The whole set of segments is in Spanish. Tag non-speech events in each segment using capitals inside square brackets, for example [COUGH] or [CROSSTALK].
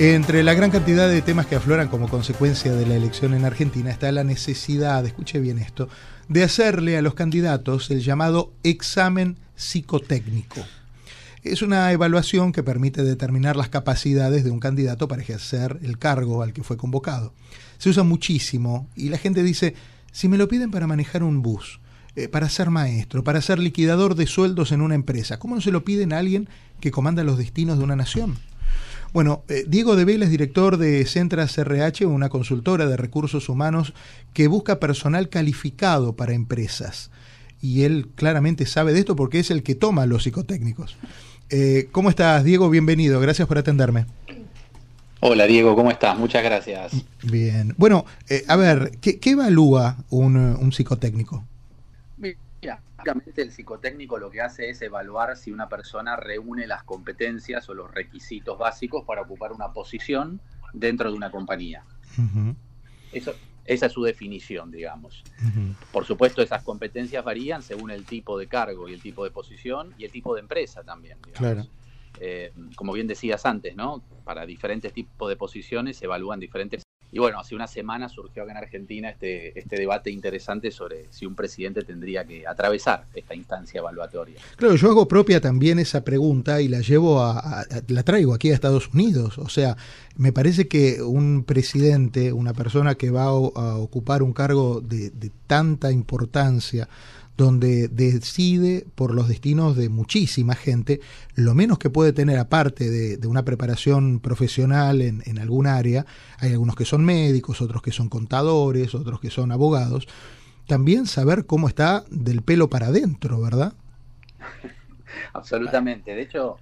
Entre la gran cantidad de temas que afloran como consecuencia de la elección en Argentina está la necesidad, escuche bien esto, de hacerle a los candidatos el llamado examen psicotécnico. Es una evaluación que permite determinar las capacidades de un candidato para ejercer el cargo al que fue convocado. Se usa muchísimo y la gente dice, si me lo piden para manejar un bus, eh, para ser maestro, para ser liquidador de sueldos en una empresa, ¿cómo no se lo piden a alguien que comanda los destinos de una nación? Bueno, eh, Diego de Vélez, director de Centras RH, una consultora de recursos humanos que busca personal calificado para empresas. Y él claramente sabe de esto porque es el que toma los psicotécnicos. Eh, ¿Cómo estás, Diego? Bienvenido. Gracias por atenderme. Hola, Diego. ¿Cómo estás? Muchas gracias. Bien. Bueno, eh, a ver, ¿qué, evalúa un, un psicotécnico? Básicamente el psicotécnico lo que hace es evaluar si una persona reúne las competencias o los requisitos básicos para ocupar una posición dentro de una compañía. Eso, esa es su definición, digamos. Por supuesto, esas competencias varían según el tipo de cargo y el tipo de posición y el tipo de empresa también. Claro. Eh, como bien decías antes, ¿no? Para diferentes tipos de posiciones se evalúan diferentes y bueno, hace una semana surgió acá en Argentina este, este debate interesante sobre si un presidente tendría que atravesar esta instancia evaluatoria. Claro, yo hago propia también esa pregunta y la llevo a, la traigo aquí a Estados Unidos. O sea, me parece que un presidente, una persona que va a, ocupar un cargo de, de tanta importancia, donde decide por los destinos de muchísima gente, lo menos que puede tener aparte de, una preparación profesional en, en, algún área, hay algunos que son médicos, otros que son contadores, otros que son abogados, también saber cómo está del pelo para adentro, ¿verdad? [LAUGHS] Absolutamente. De hecho,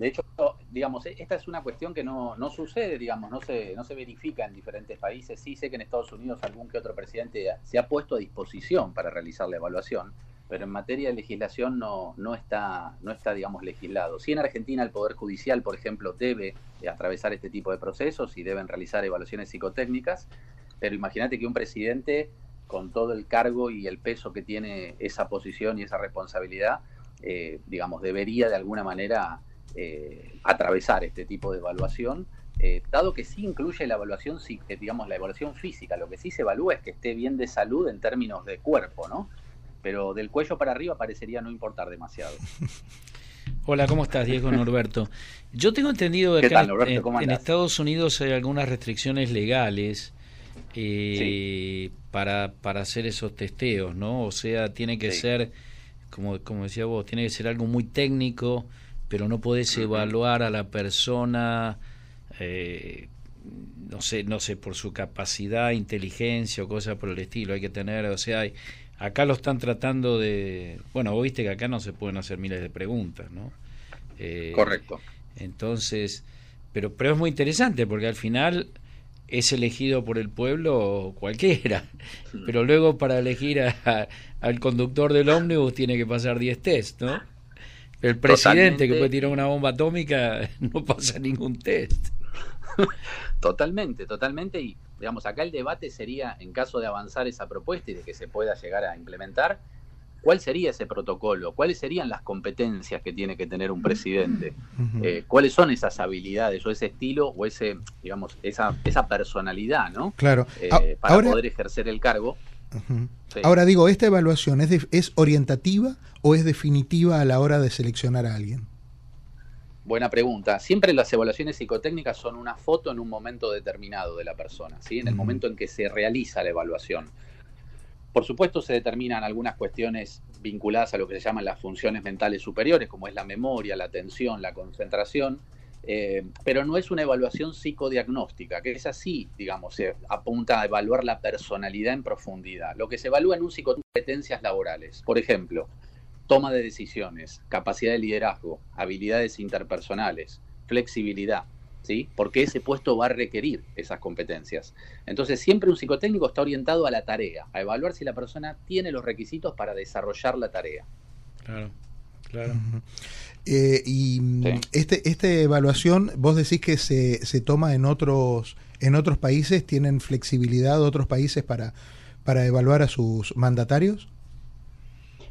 de hecho, digamos, e-, esta es una cuestión que no, no sucede, digamos, no se, no se verifica en diferentes países. Sí sé que en Estados Unidos algún que otro presidente se ha puesto a disposición para realizar la evaluación, pero en materia de legislación no, no, está, no está, digamos, legislado. Sí en Argentina el Poder Judicial, por ejemplo, debe atravesar este tipo de procesos y deben realizar evaluaciones psicotécnicas, pero imagínate que un presidente, con todo el cargo y el peso que tiene esa posición y esa responsabilidad, eh, digamos, debería de alguna manera eh, atravesar este tipo de evaluación, eh, dado que sí incluye la evaluación, eh, digamos, la evaluación física, lo que sí se evalúa es que esté bien de salud en términos de cuerpo, ¿no? Pero del cuello para arriba parecería no importar demasiado. [LAUGHS] Hola, ¿cómo estás, Diego Norberto? Yo tengo entendido que en, Estados Unidos hay algunas restricciones legales para, para hacer esos testeos, ¿no? O sea, tiene que ser, como, como decía vos, tiene que ser algo muy técnico, pero no podés evaluar a la persona, eh, no sé, no sé, por su capacidad, inteligencia o cosas por el estilo. Hay que tener, o sea, hay, acá lo están tratando de, bueno, vos viste que acá no se pueden hacer miles de preguntas, ¿no? Eh, Correcto. Entonces, pero, pero es muy interesante porque al final es elegido por el pueblo cualquiera, [LAUGHS] pero luego para elegir al conductor del ómnibus tiene que pasar 10 test, ¿no? El presidente que puede tirar una bomba atómica [LAUGHS] no pasa ningún test. [LAUGHS] Totalmente, totalmente. Y digamos, acá el debate sería, en caso de avanzar esa propuesta y de que se pueda llegar a implementar, ¿cuál sería ese protocolo? ¿Cuáles serían las competencias que tiene que tener un presidente? Eh, ¿Cuáles son esas habilidades o ese estilo o ese, digamos, esa, esa personalidad, ¿no? Claro. Eh, para poder ejercer el cargo. Ahora digo, ¿esta evaluación es, es orientativa o es definitiva a la hora de seleccionar a alguien? Buena pregunta. Siempre las evaluaciones psicotécnicas son una foto en un momento determinado de la persona, ¿sí? en el momento en que se realiza la evaluación. Por supuesto, se determinan algunas cuestiones vinculadas a lo que se llaman las funciones mentales superiores, como es la memoria, la atención, la concentración, eh, pero no es una evaluación psicodiagnóstica, que es así, digamos, se apunta a evaluar la personalidad en profundidad. Lo que se evalúa en un psicocompetencias laborales, por ejemplo, toma de decisiones, capacidad de liderazgo, habilidades interpersonales, flexibilidad, ¿sí? Porque ese puesto va a requerir esas competencias. Entonces, siempre un psicotécnico está orientado a la tarea, a evaluar si la persona tiene los requisitos para desarrollar la tarea. Claro, claro. Eh, y mm, este, esta evaluación, vos decís que se, se toma en otros, en otros países, ¿tienen flexibilidad otros países para, para evaluar a sus mandatarios?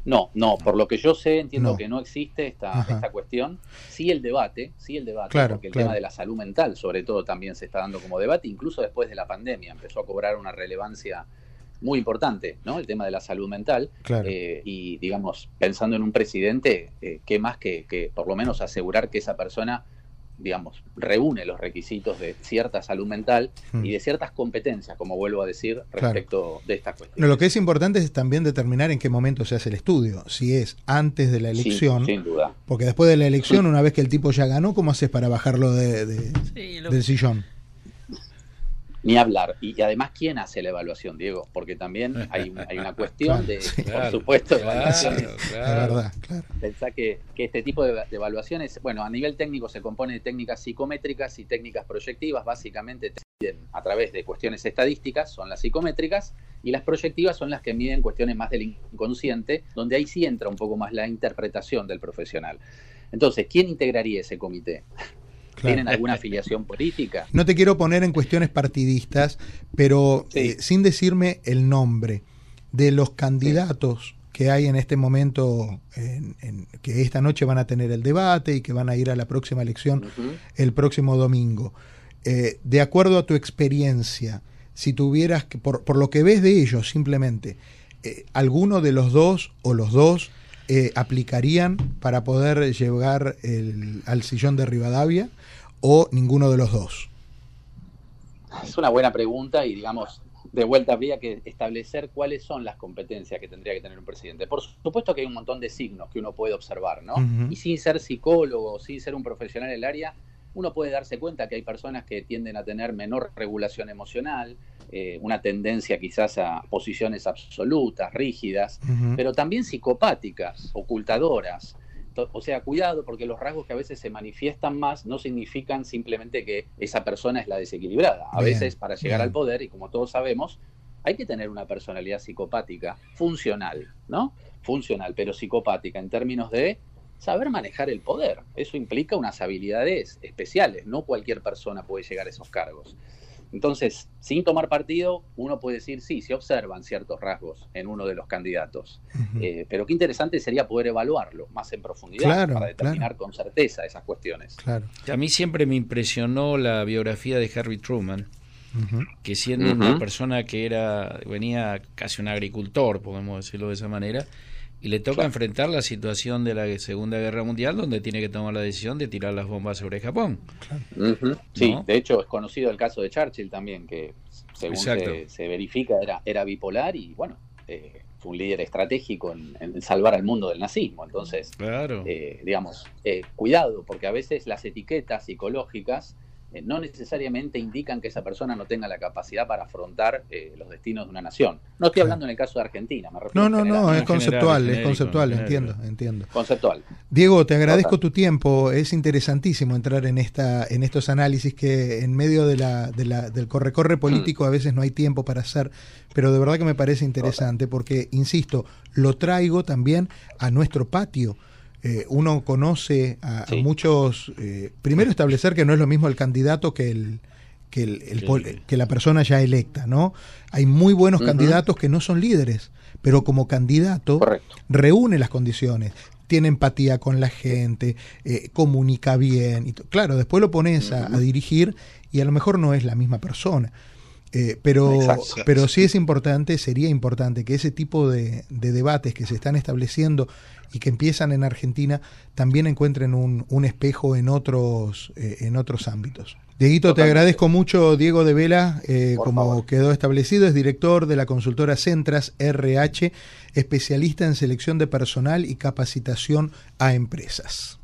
No, no, por lo que yo sé, entiendo que no existe esta, esta cuestión. Sí el debate, sí el debate, porque el tema de la salud mental, sobre todo, también se está dando como debate, incluso después de la pandemia, empezó a cobrar una relevancia muy importante, ¿no? El tema de la salud mental. Eh, y, digamos, pensando en un presidente, eh, ¿qué más que, que por lo menos asegurar que esa persona digamos, reúne los requisitos de cierta salud mental y hmm. de ciertas competencias, como vuelvo a decir, respecto de esta cuestión. lo que es importante es también determinar en qué momento se hace el estudio, si es antes de la elección, sin duda. porque después de la elección, una vez que el tipo ya ganó, ¿cómo haces para bajarlo de, del sillón? Ni hablar. Y, además, ¿quién hace la evaluación, Diego? Porque también hay, hay una cuestión [LAUGHS] de, por supuesto, evaluaciones. verdad, claro. Pensá que, que, este tipo de, evaluaciones, bueno, a nivel técnico se compone de técnicas psicométricas y técnicas proyectivas, básicamente a través de cuestiones estadísticas, son las psicométricas, y las proyectivas son las que miden cuestiones más del inconsciente, donde ahí sí entra un poco más la interpretación del profesional. Entonces, ¿quién integraría ese comité? ¿Tienen alguna afiliación política? No te quiero poner en cuestiones partidistas, pero eh, sin decirme el nombre de los candidatos que hay en este momento, en, que esta noche van a tener el debate y que van a ir a la próxima elección el próximo domingo. Eh, de acuerdo a tu experiencia, si tuvieras que, por, por lo que ves de ellos simplemente, eh, alguno de los dos o los dos aplicarían para poder llegar al sillón de Rivadavia o ninguno de los dos? Es una buena pregunta y digamos, de vuelta habría que establecer cuáles son las competencias que tendría que tener un presidente. Por supuesto que hay un montón de signos que uno puede observar, ¿no? Y sin ser psicólogo, sin ser un profesional del área, uno puede darse cuenta que hay personas que tienden a tener menor regulación emocional, eh, una tendencia quizás a posiciones absolutas, rígidas, pero también psicopáticas, ocultadoras, o sea, cuidado porque los rasgos que a veces se manifiestan más no significan simplemente que esa persona es la desequilibrada. A veces para llegar al poder, y como todos sabemos, hay que tener una personalidad psicopática funcional, ¿no? Funcional, pero psicopática en términos de saber manejar el poder. Eso implica unas habilidades especiales, no cualquier persona puede llegar a esos cargos. Entonces, sin tomar partido, uno puede decir, sí, se observan ciertos rasgos en uno de los candidatos, eh, pero qué interesante sería poder evaluarlo más en profundidad para determinar con certeza esas cuestiones. Claro. A mí siempre me impresionó la biografía de Harry Truman, que siendo una persona que era venía casi un agricultor, podemos decirlo de esa manera, y le toca enfrentar la situación de la Segunda Guerra Mundial donde tiene que tomar la decisión de tirar las bombas sobre Japón. Sí, de hecho es conocido el caso de Churchill también, que según se, verifica era, era bipolar y bueno, eh, fue un líder estratégico en, salvar al mundo del nazismo. Entonces, claro. Eh, digamos, eh, cuidado, porque a veces las etiquetas psicológicas eh, no necesariamente indican que esa persona no tenga la capacidad para afrontar eh, los destinos de una nación. No estoy hablando en el caso de Argentina, me refiero No, no, no, es conceptual, es conceptual, entiendo, entiendo. Conceptual. Diego, te agradezco tu tiempo, es interesantísimo entrar en esta en estos análisis que en medio de la, de la del corre-corre político a veces no hay tiempo para hacer, pero de verdad que me parece interesante porque, insisto, lo traigo también a nuestro patio eh, uno conoce a, muchos. Eh, primero, establecer que no es lo mismo el candidato que el. Que, el, que la persona ya electa, ¿no? Hay muy buenos candidatos que no son líderes, pero como candidato reúne las condiciones, tiene empatía con la gente, eh, comunica bien. Y claro, después lo pones a, dirigir y a lo mejor no es la misma persona. Pero, pero sí es importante, sería importante que ese tipo de, de, debates que se están estableciendo y que empiezan en Argentina también encuentren un, un espejo en otros, eh, en otros ámbitos. Dieguito, te agradezco mucho, Diego de Vela, eh, como quedó establecido, es director de la consultora Centras RH, especialista en selección de personal y capacitación a empresas.